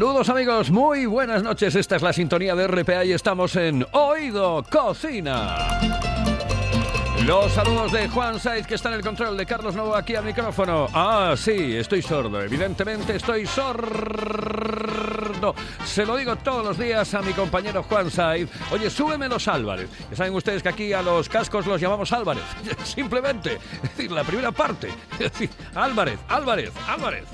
Saludos amigos, muy buenas noches. Esta es la sintonía de RPA y estamos en Oído Cocina. Los saludos de Juan Saiz, que está en el control de Carlos Novo aquí al micrófono. Ah, sí, estoy sordo. Evidentemente estoy sordo. Se lo digo todos los días a mi compañero Juan Saiz. Oye, súbeme los Álvarez. Ya saben ustedes que aquí a los cascos los llamamos Álvarez. Simplemente. Es decir, la primera parte. Es decir, Álvarez, Álvarez, Álvarez.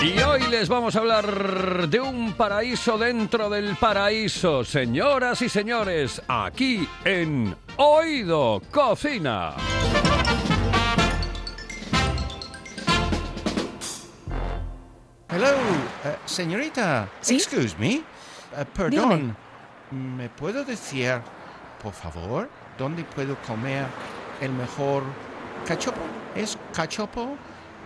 Y hoy les vamos a hablar de un paraíso dentro del paraíso, señoras y señores, aquí en Oído Cocina. Hello, eh, señorita. ¿Sí? Excuse me. Eh, perdón. ¿Me puedo decir, por favor, dónde puedo comer el mejor cachopo? ¿Es cachopo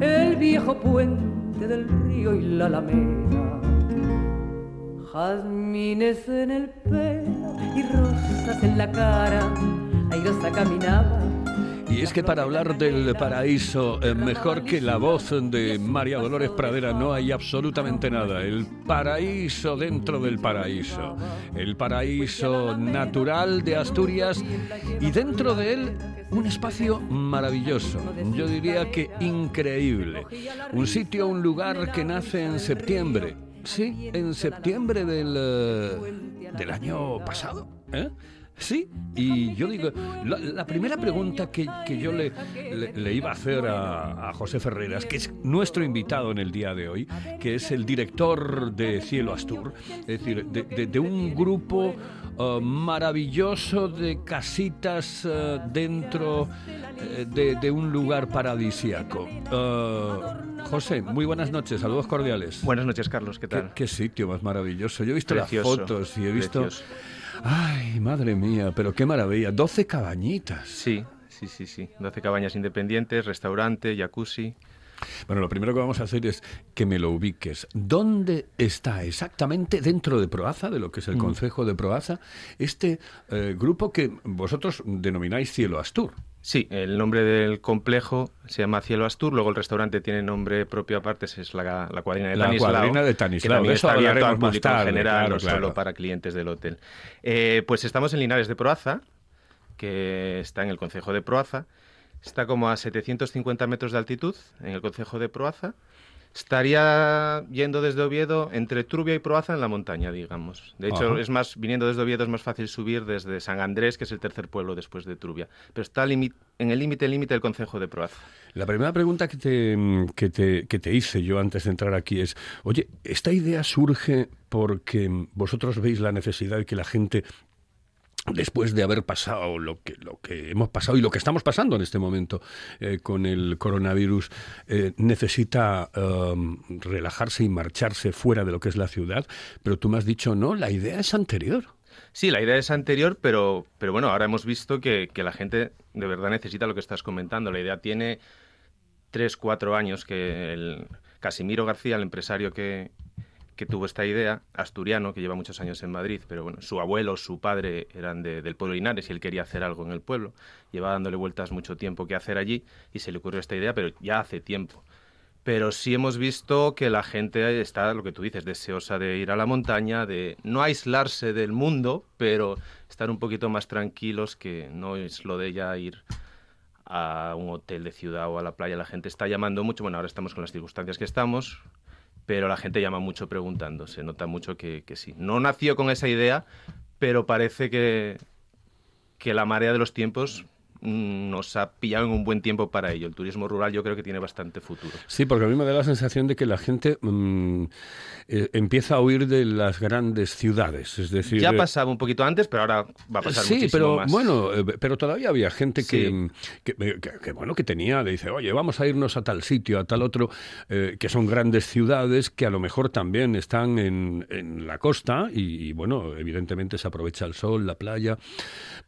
el viejo puente del río y la alameda. Jazmines en el pelo y rosas en la cara, airosa caminaba. Y es que para hablar del paraíso, eh, mejor que la voz de María Dolores Pradera, no hay absolutamente nada. El paraíso dentro del paraíso. El paraíso natural de Asturias y dentro de él un espacio maravilloso. Yo diría que increíble. Un sitio, un lugar que nace en septiembre. Sí, en septiembre del, eh, del año pasado. ¿eh? Sí, y yo digo, la, la primera pregunta que, que yo le, le- le iba a hacer a, a José Ferreras, que es nuestro invitado en el día de hoy, que es el director de Cielo Astur, es decir, de, de- de un grupo eh, maravilloso de casitas eh, dentro eh, de, de un lugar paradisiaco. José, muy buenas noches, saludos cordiales. Buenas noches, Carlos, ¿qué ¿Qué, tal? qué sitio más maravilloso. Yo he visto Precioso, las fotos y he visto... precioso. Ay, madre mía, pero qué maravilla. 12 cabañitas. Sí, sí, sí, sí. 12 cabañas independientes, restaurante, jacuzzi. Bueno, lo primero que vamos a hacer es que me lo ubiques. ¿Dónde está exactamente dentro de Proaza, de lo que es Mm. el Concejo de Proaza, este eh, grupo que vosotros denomináis Cielo Astur? Sí, el nombre del complejo se llama Cielo Astur, luego el restaurante tiene nombre propio aparte, es la, la cuadrina de La Tanislao. cuadrina de Que Tanislao, también de eso está abierto al hablaremos más público en tarde, general, claro, no claro. solo para clientes del hotel. Eh, pues estamos en Linares de Proaza, que está en el concejo de Proaza. Está como a 750 metros de altitud en el concejo de Proaza. Estaría yendo desde Oviedo entre Trubia y Proaza en la montaña, digamos. De hecho, Ajá. es más, viniendo desde Oviedo es más fácil subir desde San Andrés, que es el tercer pueblo después de Trubia. Pero está en el límite, límite del concejo de Proaza. La primera pregunta que te, que, te, que te hice yo antes de entrar aquí es, oye, ¿esta idea surge porque vosotros veis la necesidad de que la gente después de haber pasado lo que, lo que hemos pasado y lo que estamos pasando en este momento eh, con el coronavirus, eh, necesita um, relajarse y marcharse fuera de lo que es la ciudad, pero tú me has dicho, no, la idea es anterior. Sí, la idea es anterior, pero, pero bueno, ahora hemos visto que, que la gente de verdad necesita lo que estás comentando. La idea tiene tres, cuatro años que el Casimiro García, el empresario que, que tuvo esta idea, asturiano, que lleva muchos años en Madrid, pero bueno, su abuelo, su padre eran de- del pueblo de y él quería hacer algo en el pueblo. Lleva dándole vueltas mucho tiempo qué hacer allí y se le ocurrió esta idea, pero ya hace tiempo. Pero sí hemos visto que la gente está, lo que tú dices, deseosa de ir a la montaña, de no aislarse del mundo, pero estar un poquito más tranquilos, que no es lo de ya ir a un hotel de ciudad o a la playa. La gente está llamando mucho, bueno, ahora estamos con las circunstancias que estamos, pero la gente llama mucho preguntando, se nota mucho que, que sí. No nació con esa idea, pero parece que, que la marea de los tiempos nos ha pillado en un buen tiempo para ello. El turismo rural yo creo que tiene bastante futuro. Sí, porque a mí me da la sensación de que la gente mm, eh, empieza a huir de las grandes ciudades, es decir... Ya eh, pasaba un poquito antes, pero ahora va a pasar Sí, muchísimo pero más. bueno, eh, pero todavía había gente que, Sí. mm, que, que- que, bueno que tenía, le dice, oye, vamos a irnos a tal sitio, a tal otro, eh, que son grandes ciudades que a lo mejor también están en, en la costa y, y, bueno, evidentemente se aprovecha el sol, la playa,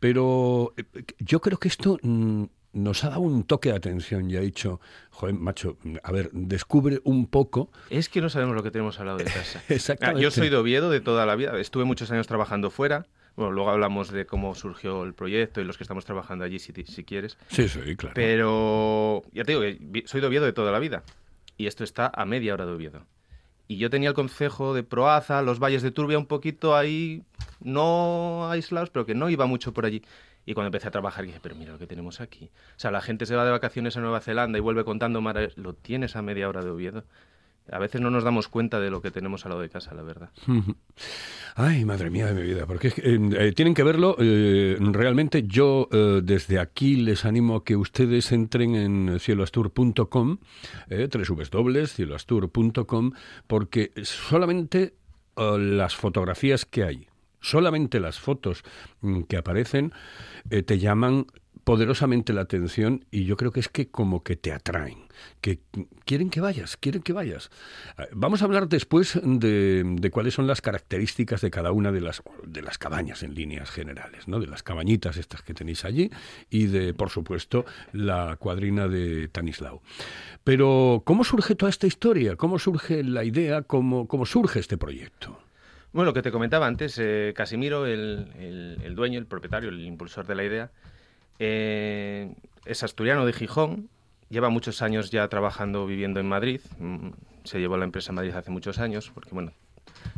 pero eh, yo creo que esto mm, nos ha dado un toque de atención y ha dicho, joder, macho, a ver, descubre un poco. Es que no sabemos lo que tenemos al lado de casa. Exactamente. Ah, Yo soy de Oviedo de toda la vida. Estuve muchos años trabajando fuera. Bueno, luego hablamos de cómo surgió el proyecto y los que estamos trabajando allí, si, si quieres. Sí, sí, claro. Pero ya te digo soy de Oviedo de toda la vida. Y esto está a media hora de Oviedo. Y yo tenía el concejo de Proaza, los valles de Turbia un poquito ahí, no aislados, pero que no iba mucho por allí. Y cuando empecé a trabajar dije, pero mira lo que tenemos aquí. O sea, la gente se va de vacaciones a Nueva Zelanda y vuelve contando maravillas. Lo tienes a media hora de Oviedo. A veces no nos damos cuenta de lo que tenemos al lado de casa, la verdad. Ay, madre mía de mi vida, porque eh, eh, tienen que verlo. eh, realmente yo eh, desde aquí les animo a que ustedes entren en cieloastur.com, eh, www.cieloastur.com, porque solamente las fotografías que hay, solamente las fotos mm, que aparecen, eh, te llaman poderosamente la atención y yo creo que es que como que te atraen, que quieren que vayas, quieren que vayas. Eh, Vamos a hablar después de, de cuáles son las características de cada una de las, de las cabañas en líneas generales, ¿no? de las cabañitas estas que tenéis allí y de, por supuesto, la cuadrina de Tanislao. Pero, ¿cómo surge toda esta historia? ¿Cómo surge la idea? ¿Cómo, cómo surge este proyecto? Bueno, lo que te comentaba antes, eh, Casimiro, el, el- el dueño, el propietario, el impulsor de la idea, eh, es asturiano de Gijón, lleva muchos años ya trabajando, viviendo en Madrid, mm, se llevó la empresa a Madrid hace muchos años, porque bueno,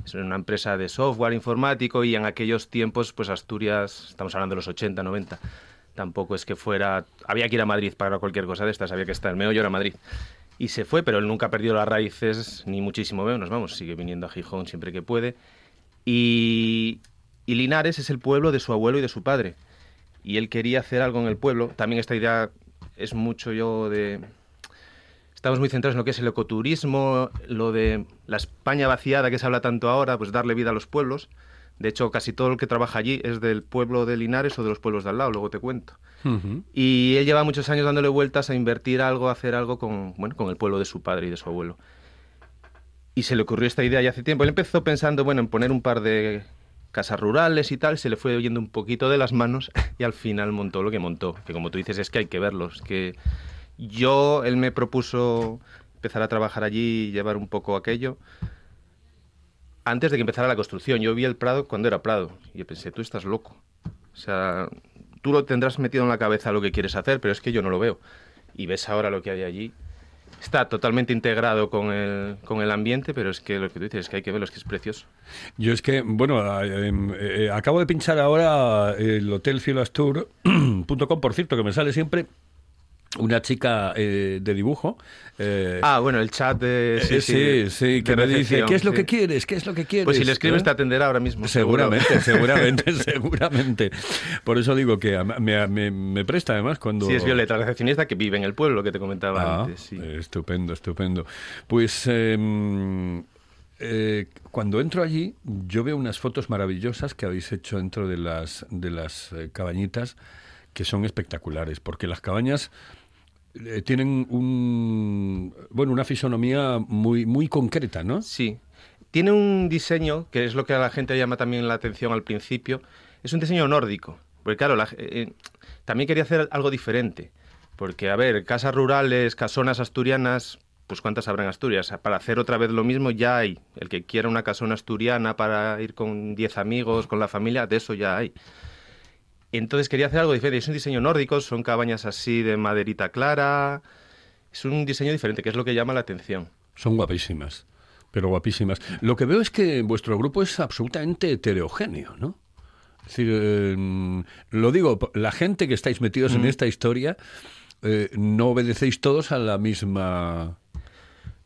es una empresa de software informático y en aquellos tiempos, pues Asturias, estamos hablando de los 80, 90, tampoco es que fuera, había que ir a Madrid para cualquier cosa de estas, había que estar, el meollo era Madrid. Y se fue, pero él nunca ha perdido las raíces, ni muchísimo menos, vamos, sigue viniendo a Gijón siempre que puede. Y, y Linares es el pueblo de su abuelo y de su padre. Y él quería hacer algo en el pueblo. También esta idea es mucho yo de... Estamos muy centrados en lo que es el ecoturismo, lo de la España vaciada que se habla tanto ahora, pues darle vida a los pueblos. De hecho, casi todo el que trabaja allí es del pueblo de Linares o de los pueblos de al lado, luego te cuento. Y él lleva muchos años dándole vueltas a invertir algo, a hacer algo con, bueno, con el pueblo de su padre y de su abuelo. Y se le ocurrió esta idea ya hace tiempo. Él empezó pensando, bueno, en poner un par de casas rurales y tal, se le fue oyendo un poquito de las manos y al final montó lo que montó. Que como tú dices, es que hay que verlos. Que yo, él me propuso empezar a trabajar allí y llevar un poco aquello antes de que empezara la construcción. Yo vi el Prado cuando era Prado y yo pensé, tú estás loco. O sea, tú lo tendrás metido en la cabeza lo que quieres hacer, pero es que yo no lo veo. Y ves ahora lo que hay allí. Está totalmente integrado con el, con el ambiente, pero es que lo que tú dices es que hay que verlo, es que es precioso. Yo es que, bueno, eh, eh, acabo de pinchar ahora el hotel cieloastur.com, por cierto, que me sale siempre una chica eh, de dibujo. eh, Ah, bueno, el chat de... eh, sí, sí, que me dice, recepción, ¿qué es lo sí. que quieres? ¿Qué es lo que quieres? Pues si le escribes te atenderá ahora mismo. Seguramente, seguramente, seguramente. Por eso digo que me, me- me presta además cuando... Sí, es Violeta, recepcionista que vive en el pueblo, que te comentaba Ah, antes. Sí. estupendo, estupendo. Pues em, eh, cuando entro allí, yo veo unas fotos maravillosas que habéis hecho dentro de las, de las eh, cabañitas que son espectaculares, porque las cabañas eh, tienen un, bueno, una fisonomía muy, muy concreta, ¿no? Sí. Tiene un diseño, que es lo que a la gente llama también la atención al principio, es un diseño nórdico. Porque claro, la- eh, también quería hacer algo diferente. Porque, a ver, casas rurales, casonas asturianas, pues cuántas habrá en Asturias. Para hacer otra vez lo mismo ya hay. El que quiera una casona asturiana para ir con 10 amigos, con la familia, de eso ya hay. Entonces quería hacer algo diferente. Es un diseño nórdico, son cabañas así de maderita clara. Es un diseño diferente, que es lo que llama la atención. Son guapísimas, pero guapísimas. Lo que veo es que vuestro grupo es absolutamente heterogéneo, ¿no? Es decir, eh, lo digo, la gente que estáis metidos en esta historia, eh, no obedecéis todos a la misma...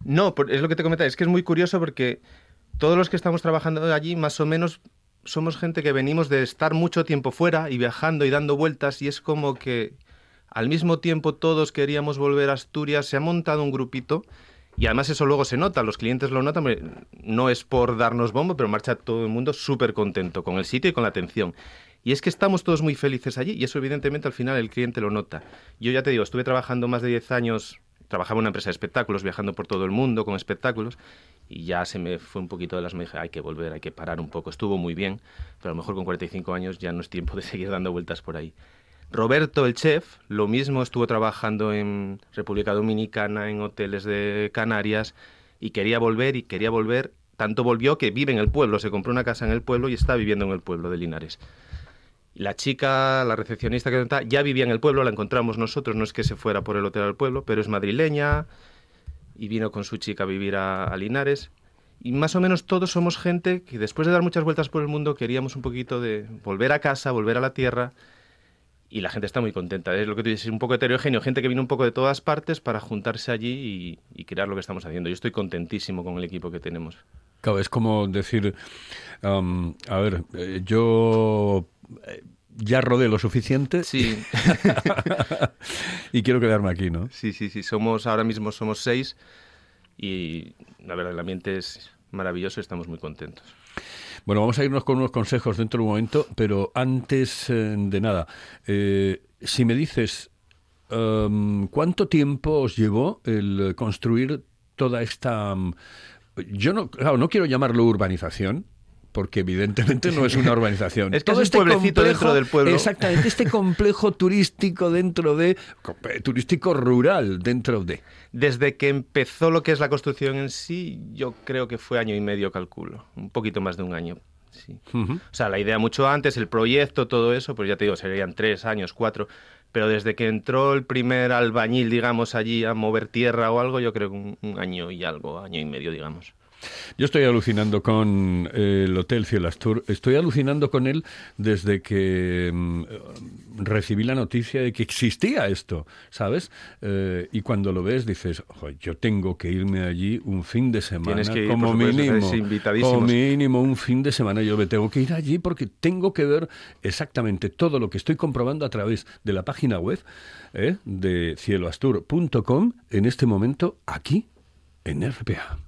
No, es lo que te comentaba, es que es muy curioso porque todos los que estamos trabajando allí, más o menos, somos gente que venimos de estar mucho tiempo fuera y viajando y dando vueltas y es como que al mismo tiempo todos queríamos volver a Asturias, se ha montado un grupito y además eso luego se nota, los clientes lo notan, no es por darnos bombo, pero marcha todo el mundo súper contento con el sitio y con la atención. Y es que estamos todos muy felices allí y eso evidentemente al final el cliente lo nota. Yo ya te digo, estuve trabajando más de 10 años, trabajaba en una empresa de espectáculos, viajando por todo el mundo con espectáculos y ya se me fue un poquito de las me dije, hay que volver, hay que parar un poco. Estuvo muy bien, pero a lo mejor con 45 años ya no es tiempo de seguir dando vueltas por ahí. Roberto, el chef, lo mismo estuvo trabajando en República Dominicana, en hoteles de Canarias, y quería volver y quería volver. Tanto volvió que vive en el pueblo, se compró una casa en el pueblo y está viviendo en el pueblo de Linares. La chica, la recepcionista que está, ya vivía en el pueblo, la encontramos nosotros, no es que se fuera por el hotel al pueblo, pero es madrileña y vino con su chica a vivir a, a Linares. Y más o menos todos somos gente que después de dar muchas vueltas por el mundo queríamos un poquito de volver a casa, volver a la tierra y la gente está muy contenta. Es lo que tú dices, un poco heterogéneo, gente que vino un poco de todas partes para juntarse allí y, crear lo que estamos haciendo. Yo estoy contentísimo con el equipo que tenemos. Claro, es como decir, a ver, eh, yo ya rodé lo suficiente Sí, y quiero quedarme aquí, ¿no? sí, sí, sí. Somos, ahora mismo somos seis y la verdad el ambiente es maravilloso y estamos muy contentos. Bueno, vamos a irnos con unos consejos dentro de un momento, pero antes eh, de nada, eh, si me dices, em, ¿cuánto tiempo os llevó el construir toda esta... mm, yo no, claro, no quiero llamarlo urbanización, porque evidentemente no es una urbanización. Es que es un pueblecito dentro del pueblo. Exactamente, este complejo turístico dentro de... comple- turístico rural dentro de... Desde que empezó lo que es la construcción en sí, yo creo que fue año y medio, calculo. Un poquito más de un año. Sí. O sea, la idea mucho antes, el proyecto, todo eso, pues ya te digo, serían tres años, cuatro. Pero desde que entró el primer albañil, digamos, allí a mover tierra o algo, yo creo que un, un año y algo, año y medio, digamos. Yo estoy alucinando con eh, el Hotel Cielastur. Estoy alucinando con él desde que mm, recibí la noticia de que existía esto, ¿sabes? Eh, y cuando lo ves dices, "Ojo, yo tengo que irme allí un fin de semana, Tienes que ir, como supuesto, mínimo, como mínimo un fin de semana. Yo me tengo que ir allí porque tengo que ver exactamente todo lo que estoy comprobando a través de la página web eh, de cieloastur.com en este momento aquí en RPA.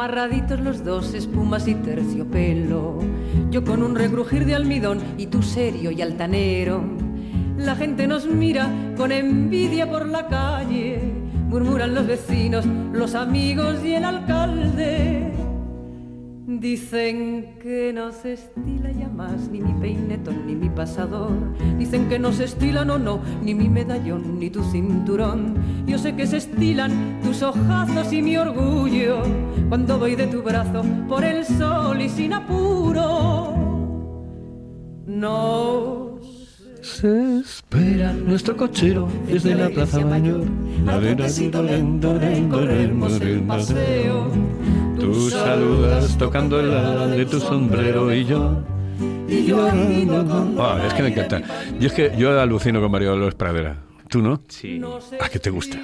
Amarraditos los dos, espumas y terciopelo. Yo con un regrujir de almidón y tú serio y altanero. La gente nos mira con envidia por la calle. Murmuran los vecinos, los amigos y el alcalde. Dicen que no se estila ya más ni mi peinetón ni mi pasador. Dicen que no se estila, no, no, ni mi medallón ni tu cinturón. Yo sé que se estilan tus ojazos y mi orgullo cuando voy de tu brazo por el sol y sin apuro. No Se espera nuestro cochero desde la Plaza Mayor. recorremos el paseo. Tú saludas tocando el ala de tu sombrero y yo. Y yo Ah, es que me encanta. Y es que yo alucino con María Dolores Pradera. ¿Tú no? Sí. ¿A qué te gusta?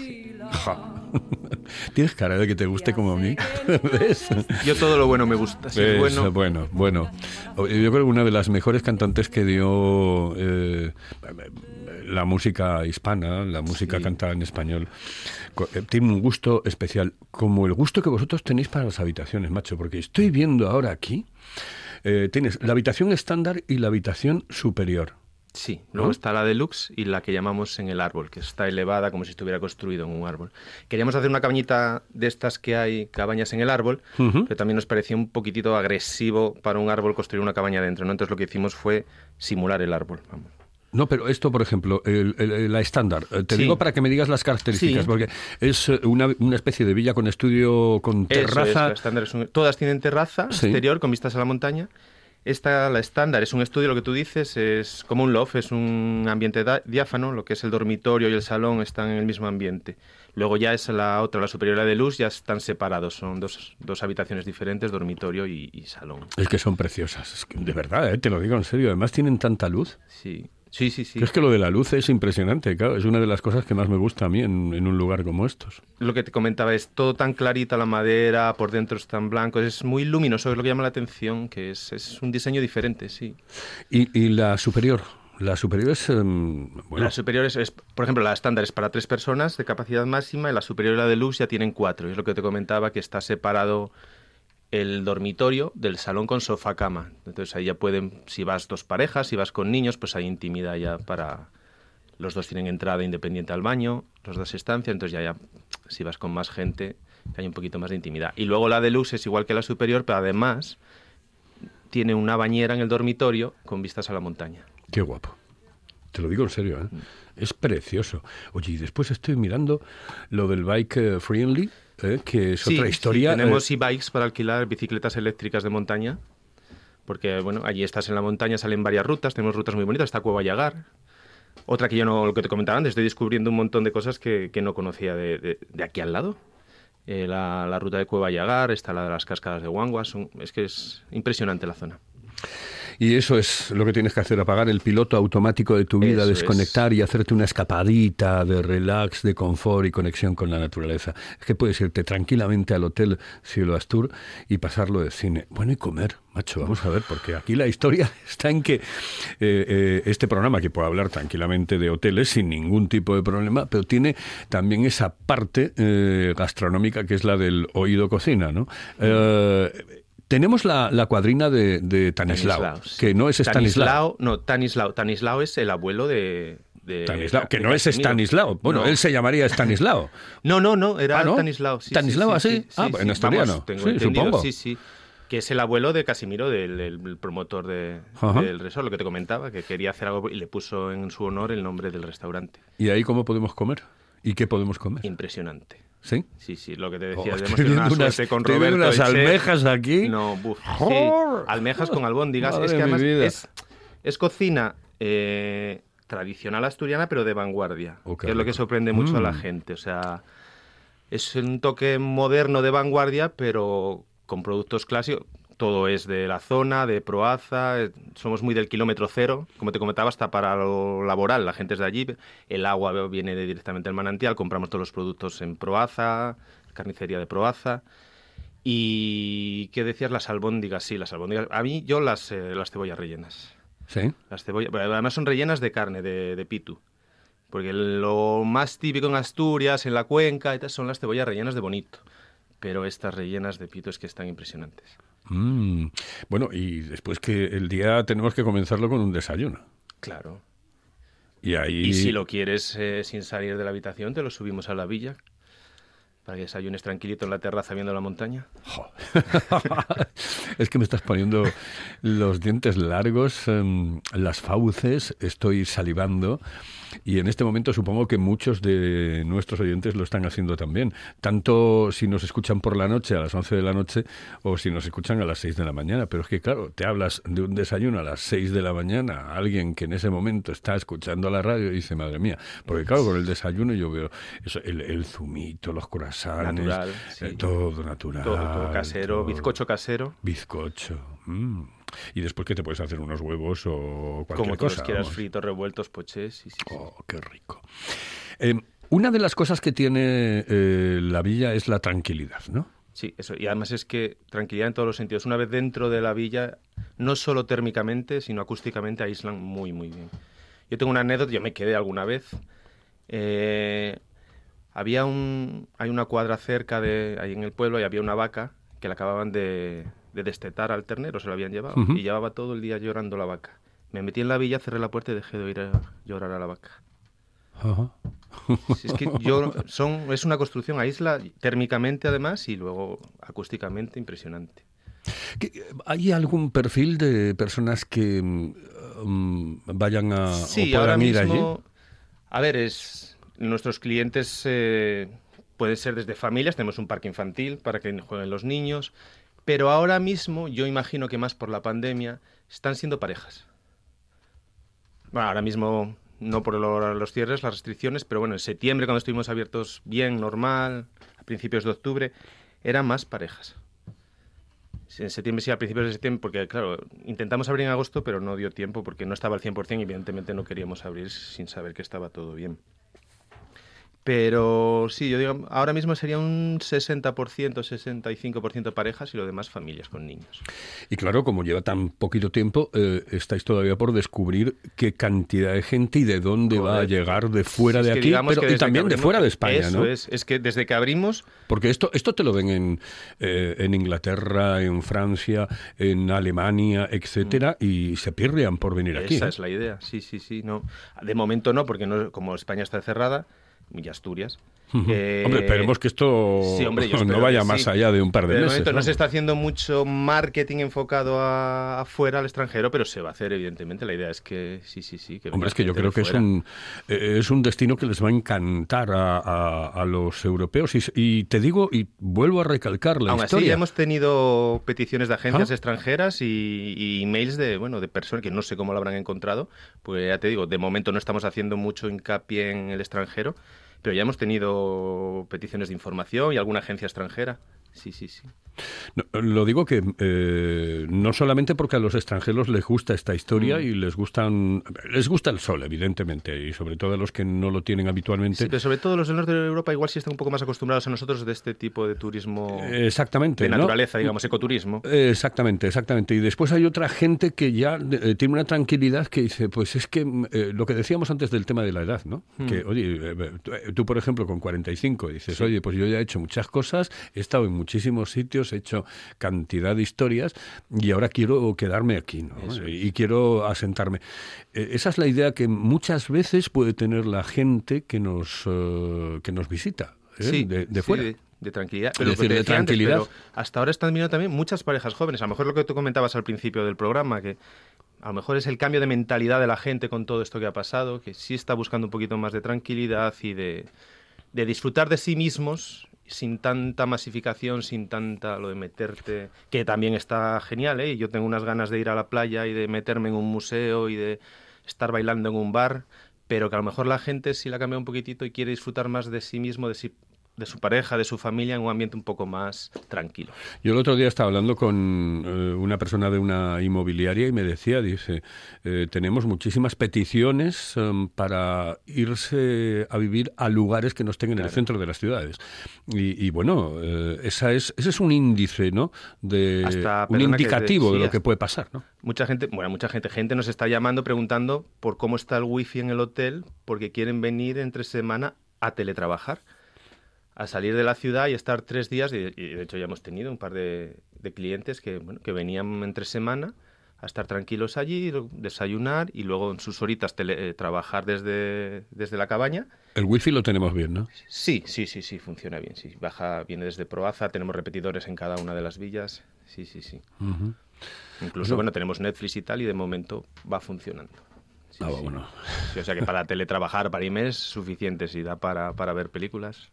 Ja. Tienes cara de que te guste como a mí. ¿Ves? Yo todo lo bueno me gusta. Si es Es, bueno, bueno, bueno. Yo creo que una de las mejores cantantes que dio eh, la música hispana, la música Sí. cantada en español, eh, tiene un gusto especial, como el gusto que vosotros tenéis para las habitaciones, macho, porque estoy viendo ahora aquí, eh, tienes la habitación estándar y la habitación superior. Sí, luego ¿No? está la deluxe y la que llamamos en el árbol, que está elevada como si estuviera construido en un árbol. Queríamos hacer una cabañita de estas que hay, cabañas en el árbol, pero también nos parecía un poquitito agresivo para un árbol construir una cabaña dentro, ¿no? Entonces lo que hicimos fue simular el árbol. Vamos. No, pero esto, por ejemplo, el- el- la estándar, eh, te Sí. digo para que me digas las características, Sí. porque es eh, una, una especie de villa con estudio, con Eso terraza. la estándar es un- todas tienen terraza Sí. exterior con vistas a la montaña. Esta, la estándar, es un estudio, lo que tú dices, es como un loft, es un ambiente da- diáfano, lo que es el dormitorio y el salón están en el mismo ambiente. Luego ya es la otra, la superior la de luz, ya están separados, son dos, dos habitaciones diferentes, dormitorio y, y salón. Es que son preciosas, es que de verdad, eh, te lo digo en serio. Además tienen tanta luz. Sí, sí, sí. sí. Es que lo de la luz es impresionante, claro. Es una de las cosas que más me gusta a mí en, en un lugar como estos. Lo que te comentaba es todo tan clarita la madera, por dentro es tan blanco, es muy luminoso, es lo que llama la atención, que es, es un diseño diferente, sí. Y, y la superior, la superior es, em, bueno, La superior es, es, por ejemplo, la estándar es para tres personas de capacidad máxima y la superior y la deluxe ya tienen cuatro. Es lo que te comentaba, que está separado el dormitorio del salón con sofá cama. Entonces ahí ya pueden, si vas dos parejas, si vas con niños, pues hay intimidad ya para... Los dos tienen entrada independiente al baño, los dos estancia, entonces ya, ya si vas con más gente, hay un poquito más de intimidad. Y luego la deluxe es igual que la superior, pero además tiene una bañera en el dormitorio con vistas a la montaña. qué guapo. Te lo digo en serio, ¿eh? Es precioso. Oye, y después estoy mirando lo del bike eh, friendly, ¿eh? que es Sí, otra sí, historia. tenemos eh, e-bikes para alquilar, bicicletas eléctricas de montaña, porque bueno, allí estás en la montaña, salen varias rutas, tenemos rutas muy bonitas, está Cueva Yagar. Otra que yo no, lo que te comentaba antes, estoy descubriendo un montón de cosas que, que no conocía de, de- de aquí al lado. Eh, la, la ruta de Cueva Yagar, está la de las cascadas de Huangua, son- es que es impresionante la zona. Y eso es lo que tienes que hacer, apagar el piloto automático de tu vida, Eso es. desconectar y hacerte una escapadita de relax, de confort y conexión con la naturaleza. Es que puedes irte tranquilamente al hotel Cielo Astur y pasarlo de cine. Bueno, y comer, macho, vamos a ver, porque aquí la historia está en que eh, eh, este programa, que puede hablar tranquilamente de hoteles sin ningún tipo de problema, pero tiene también esa parte eh, gastronómica que es la del oído cocina, ¿no? Tenemos la, la cuadrina de, de Tanislao, Stanislao, sí. que no es Stanislao. No, Tanislao. Tanislao es el abuelo de... de Stanislao, que de no es Casimiro. Stanislao. Bueno, No. él se llamaría Stanislao. No, no, no, era Ah, ¿no? Stanislao. Sí, ¿Stanislao sí, sí, así? sí, Ah, en asturiano. Sí, supongo. Sí, sí. Que es el abuelo de Casimiro, del, del promotor de, del resort, lo que te comentaba, que quería hacer algo y le puso en su honor el nombre del restaurante. ¿Y ahí cómo podemos comer? ¿Y qué podemos comer? Impresionante. ¿Sí? Sí, sí, lo que te Oh, decía, estoy hemos tenido una unas- con Roberto. unas almejas aquí. No, buf, sí. Almejas con albóndigas. Madre es que además es, es cocina eh, tradicional asturiana, pero de vanguardia, Oh, que es lo que sorprende mucho a la Mm. gente. O sea, es un toque moderno de vanguardia, pero con productos clásicos. Todo es de la zona, de Proaza, eh, somos muy del kilómetro cero, como te comentaba, hasta para lo laboral, la gente es de allí, el agua viene de- directamente del manantial, compramos todos los productos en Proaza, carnicería de Proaza. Y ¿qué decías? Las albóndigas, sí, las albóndigas. A mí, yo las, eh, las cebollas rellenas. Sí. Las cebollas, además son rellenas de carne, de, de pitu. Porque lo más típico en Asturias, en la cuenca, son las cebollas rellenas de bonito. Pero estas rellenas de pitu es que están impresionantes. Mm. Bueno, y después que el día tenemos que comenzarlo con un desayuno. Claro. Y ahí... Y si lo quieres eh, sin salir de la habitación, te lo subimos a la villa. Para que desayunes tranquilito en la terraza viendo la montaña. Jo. es que me estás poniendo los dientes largos, em, las fauces, estoy salivando y en este momento supongo que muchos de nuestros oyentes lo están haciendo también, tanto si nos escuchan por la noche a las 11 de la noche o si nos escuchan a las 6 de la mañana, pero es que claro, te hablas de un desayuno a las 6 de la mañana a alguien que en ese momento está escuchando la radio y dice, madre mía, porque claro, con el desayuno yo veo eso, el, el zumito, los Natural, eh, todo natural. Todo, todo casero, todo. bizcocho casero. Bizcocho. mm. Y después que te puedes hacer unos huevos o cualquier Como cosa. los quieras, vamos. fritos, revueltos, pochés. Sí, sí, sí. Oh, qué rico. Eh, una de las cosas que tiene eh, la villa es la tranquilidad, ¿no? Sí, eso. Y además es que tranquilidad en todos los sentidos. Una vez dentro de la villa, no solo térmicamente, sino acústicamente aíslan muy, muy bien. Yo tengo una anécdota, yo me quedé alguna vez. Eh, había un, hay una cuadra cerca de ahí en el pueblo y había una vaca que la acababan de, de destetar al ternero, se lo habían llevado. Y llevaba todo el día llorando la vaca. Me metí en la villa, cerré la puerta y dejé de oír a llorar a la vaca. Si es que yo, son, es una construcción aísla térmicamente además y luego acústicamente impresionante. ¿Qué- ¿Hay algún perfil de personas que mm, mm, vayan a Sí, o ahora ir allí? mismo, a ver, es nuestros clientes eh, pueden ser desde familias, tenemos un parque infantil para que jueguen los niños, pero ahora mismo yo imagino que más por la pandemia están siendo parejas. Ahora mismo no por lo- los cierres, las restricciones, pero bueno, en septiembre cuando estuvimos abiertos bien, normal, a principios de octubre, eran más parejas. En septiembre sí, a principios de septiembre, porque claro, intentamos abrir en agosto, pero no dio tiempo porque no estaba al 100% y evidentemente no queríamos abrir sin saber que estaba todo bien. Pero sí, yo digo, ahora mismo sería un 60%, 65% parejas y lo demás familias con niños. Y claro, como lleva tan poquito tiempo, eh, estáis todavía por descubrir qué cantidad de gente y de dónde va a llegar de fuera Es de aquí, pero- y también de fuera de España, Eso ¿no? es, es que desde que abrimos Porque esto, esto te lo ven en, eh, en Inglaterra, en Francia, en Alemania, etcétera, y se pierden por venir aquí. Esa ¿eh? es la idea, sí, sí, sí. No. De momento no, porque no, como España está cerrada, y Asturias. Ujú. eh, Hombre, esperemos que esto sí, hombre, no vaya más sí. allá de un par de Pero meses. momento no vamos. se está haciendo mucho marketing enfocado a- afuera, al extranjero, pero se va a hacer, evidentemente. La idea es que sí, sí, sí. Que Hombre, es que yo creo de que es un, eh, es un destino que les va a encantar a, a- a los europeos. Y, y te digo, y vuelvo a recalcar la Aún así, historia. ya hemos tenido peticiones de agencias Ah. extranjeras y, y emails de, bueno, de personas que no sé cómo lo habrán encontrado. Pues ya te digo, de momento no estamos haciendo mucho hincapié en el extranjero, pero ya hemos tenido peticiones de información y alguna agencia extranjera. Sí, sí, sí. No, lo digo que eh, no solamente porque a los extranjeros les gusta esta Mm. historia y les gustan les gusta el sol, evidentemente, y sobre todo a los que no lo tienen habitualmente. Sí, pero sobre todo los del norte de Europa igual sí están un poco más acostumbrados a nosotros de este tipo de turismo Exactamente. de ¿no? naturaleza, digamos, ecoturismo. Exactamente, exactamente. Y después hay otra gente que ya eh, tiene una tranquilidad que dice, pues es que mm, eh, lo que decíamos antes del tema de la edad, ¿no? Hmm. Que, oye, tú, tú, por ejemplo, con 45 dices, oye, pues yo ya he hecho muchas cosas, he estado en muchísimos sitios, he hecho cantidad de historias y ahora quiero quedarme aquí, ¿no? Eso Y quiero asentarme. Eh, esa es la idea que muchas veces puede tener la gente que nos, eh, que nos visita, ¿eh? Sí, de, de sí, fuera. de, de tranquilidad. Pero decir, de antes, tranquilidad. pero hasta ahora están viniendo también muchas parejas jóvenes. A lo mejor lo que tú comentabas al principio del programa, que a lo mejor es el cambio de mentalidad de la gente con todo esto que ha pasado, que sí está buscando un poquito más de tranquilidad y de, de disfrutar de sí mismos sin tanta masificación, sin tanta lo de meterte, que también está genial, ¿eh? Yo tengo unas ganas de ir a la playa y de meterme en un museo y de estar bailando en un bar, pero que a lo mejor la gente sí la cambia un poquitito y quiere disfrutar más de sí mismo, de sí, de su pareja, de su familia, en un ambiente un poco más tranquilo. Yo el otro día estaba hablando con eh, una persona de una inmobiliaria y me decía, dice, eh, tenemos muchísimas peticiones em, para irse a vivir a lugares que no estén en el centro de las ciudades. Y, y bueno, eh, esa es, ese es un índice, ¿no? De, Hasta, un indicativo de sí, lo que puede pasar, ¿no? Mucha gente, bueno, mucha gente, gente nos está llamando preguntando por cómo está el wifi en el hotel porque quieren venir entre semana a teletrabajar, a salir de la ciudad y estar tres días. Y, y de hecho ya hemos tenido un par de, de clientes que, bueno, que venían entre semana a estar tranquilos allí, desayunar y luego en sus horitas tele- eh, trabajar desde, desde la cabaña. El wifi lo tenemos bien, ¿no? Sí, sí, sí, sí, funciona bien. Sí, baja, viene desde Proaza, tenemos repetidores en cada una de las villas. Sí, sí, sí. Incluso, Bueno. bueno, tenemos Netflix y tal, y de momento va funcionando. Sí, Ah, sí. bueno. Sí, o sea que para teletrabajar, para IME es suficiente, si da para, para ver películas.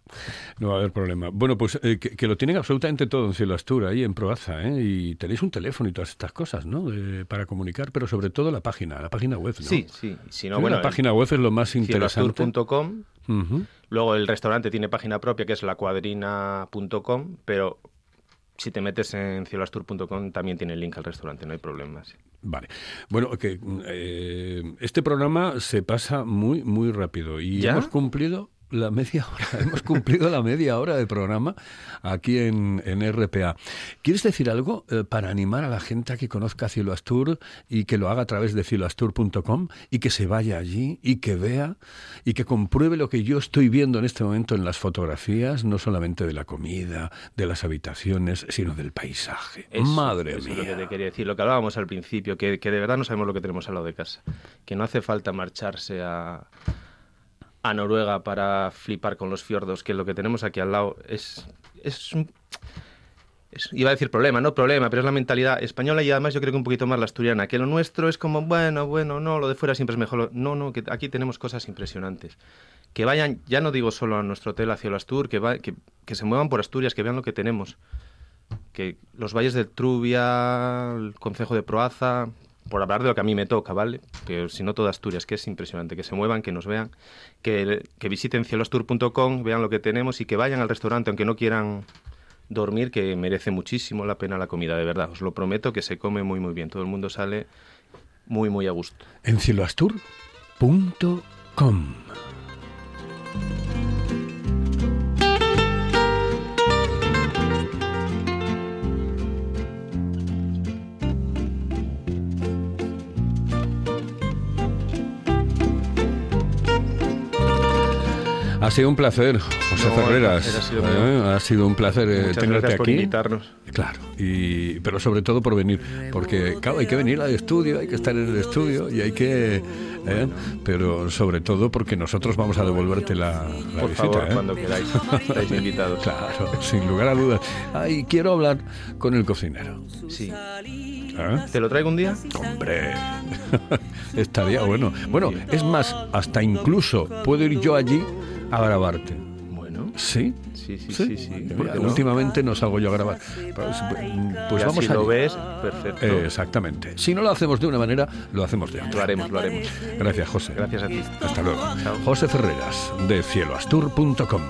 No va a haber problema. Bueno, pues eh, que, que lo tienen absolutamente todo en Cielo Astur, ahí en Proaza, ¿eh? Y tenéis un teléfono y todas estas cosas, ¿no? De- para comunicar, pero sobre todo la página, la página web, ¿no? Sí, sí. Si no, bueno, la página web es lo más interesante. Ujú. Luego el restaurante tiene página propia que es lacuadrina.com, pero si te metes en cieloastur.com también tiene el link al restaurante, no hay problema. sí. Vale. Bueno, que eh, este programa se pasa muy, muy rápido y ¿Ya? hemos cumplido la media hora, hemos cumplido la media hora de programa aquí en, en RPA. ¿Quieres decir algo eh, para animar a la gente a que conozca Cielo Astur y que lo haga a través de cieloastur.com y que se vaya allí y que vea y que compruebe lo que yo estoy viendo en este momento en las fotografías, no solamente de la comida, de las habitaciones, sino del paisaje? Eso, Madre eso es mía. lo que te quería decir, lo que hablábamos al principio, que, que de verdad no sabemos lo que tenemos al lado de casa. Que no hace falta marcharse a, a Noruega para flipar con los fiordos, que lo que tenemos aquí al lado es, es iba a decir problema, no problema, pero es la mentalidad española y además yo creo que un poquito más la asturiana, que lo nuestro es como, bueno, bueno, no, lo de fuera siempre es mejor. No, no, que aquí tenemos cosas impresionantes. Que vayan, ya no digo solo a nuestro hotel, a Cielo Astur, que, va- que, que se muevan por Asturias, que vean lo que tenemos que los valles del Trubia, el concejo de Proaza, por hablar de lo que a mí me toca, ¿vale? Pero si no toda Asturias, que es impresionante, que se muevan, que nos vean, que, que visiten cielostur.com, vean lo que tenemos y que vayan al restaurante, aunque no quieran dormir, que merece muchísimo la pena la comida, de verdad, os lo prometo, que se come muy, muy bien, todo el mundo sale muy, muy a gusto. en cieloastur.com. Ha sido un placer, José No, Ferreras. placer ha sido ¿eh? Ha sido un placer eh, Muchas tenerte gracias por aquí. invitarnos. Claro, y, pero sobre todo por venir, porque claro, hay que venir al estudio, hay que estar en el estudio y hay que... ¿eh? Pero sobre todo porque nosotros vamos a devolverte la, la Por visita. favor, ¿eh? cuando queráis, estáis invitados. Claro, sin lugar a dudas. Ay, quiero hablar con el cocinero. Sí. ¿eh? ¿Te lo traigo un día? Hombre, estaría bueno. Bueno, es más, hasta incluso puedo ir yo allí a grabarte. Bueno, ¿Sí? sí, sí, sí, sí. Mira, ¿por qué no? últimamente no salgo yo a grabar. Pues, pues Ya vamos si a lo ves, perfecto. Exactamente. Si no lo hacemos de una manera, lo hacemos de Lo otra. haremos, lo haremos. Gracias, José. Gracias a ti. Hasta luego. Chao. José Ferreras, de cieloastur.com.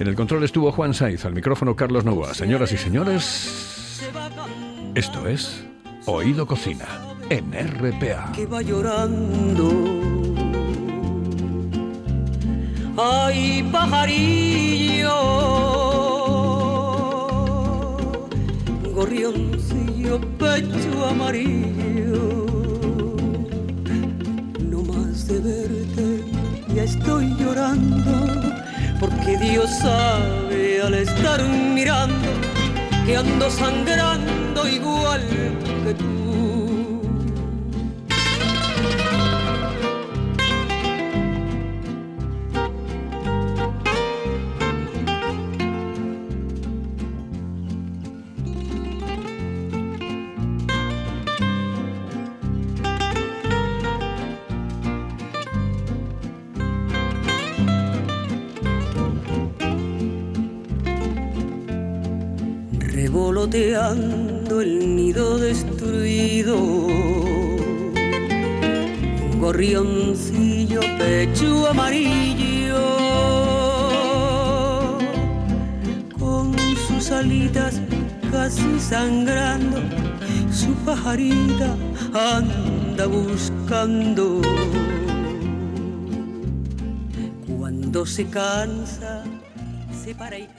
En el control estuvo Juan Saiz, al micrófono Carlos Novoa. Señoras y señores, esto es Oído Cocina, en RPA. que va llorando. Ay, pajarillo, gorrioncillo, pecho amarillo. No más de verte, ya estoy llorando, porque Dios sabe al estar mirando que ando sangrando igual que tú. El nido destruido. gorrioncillo pecho amarillo, con sus alitas casi sangrando, su pajarita anda buscando. Cuando se cansa, se para y.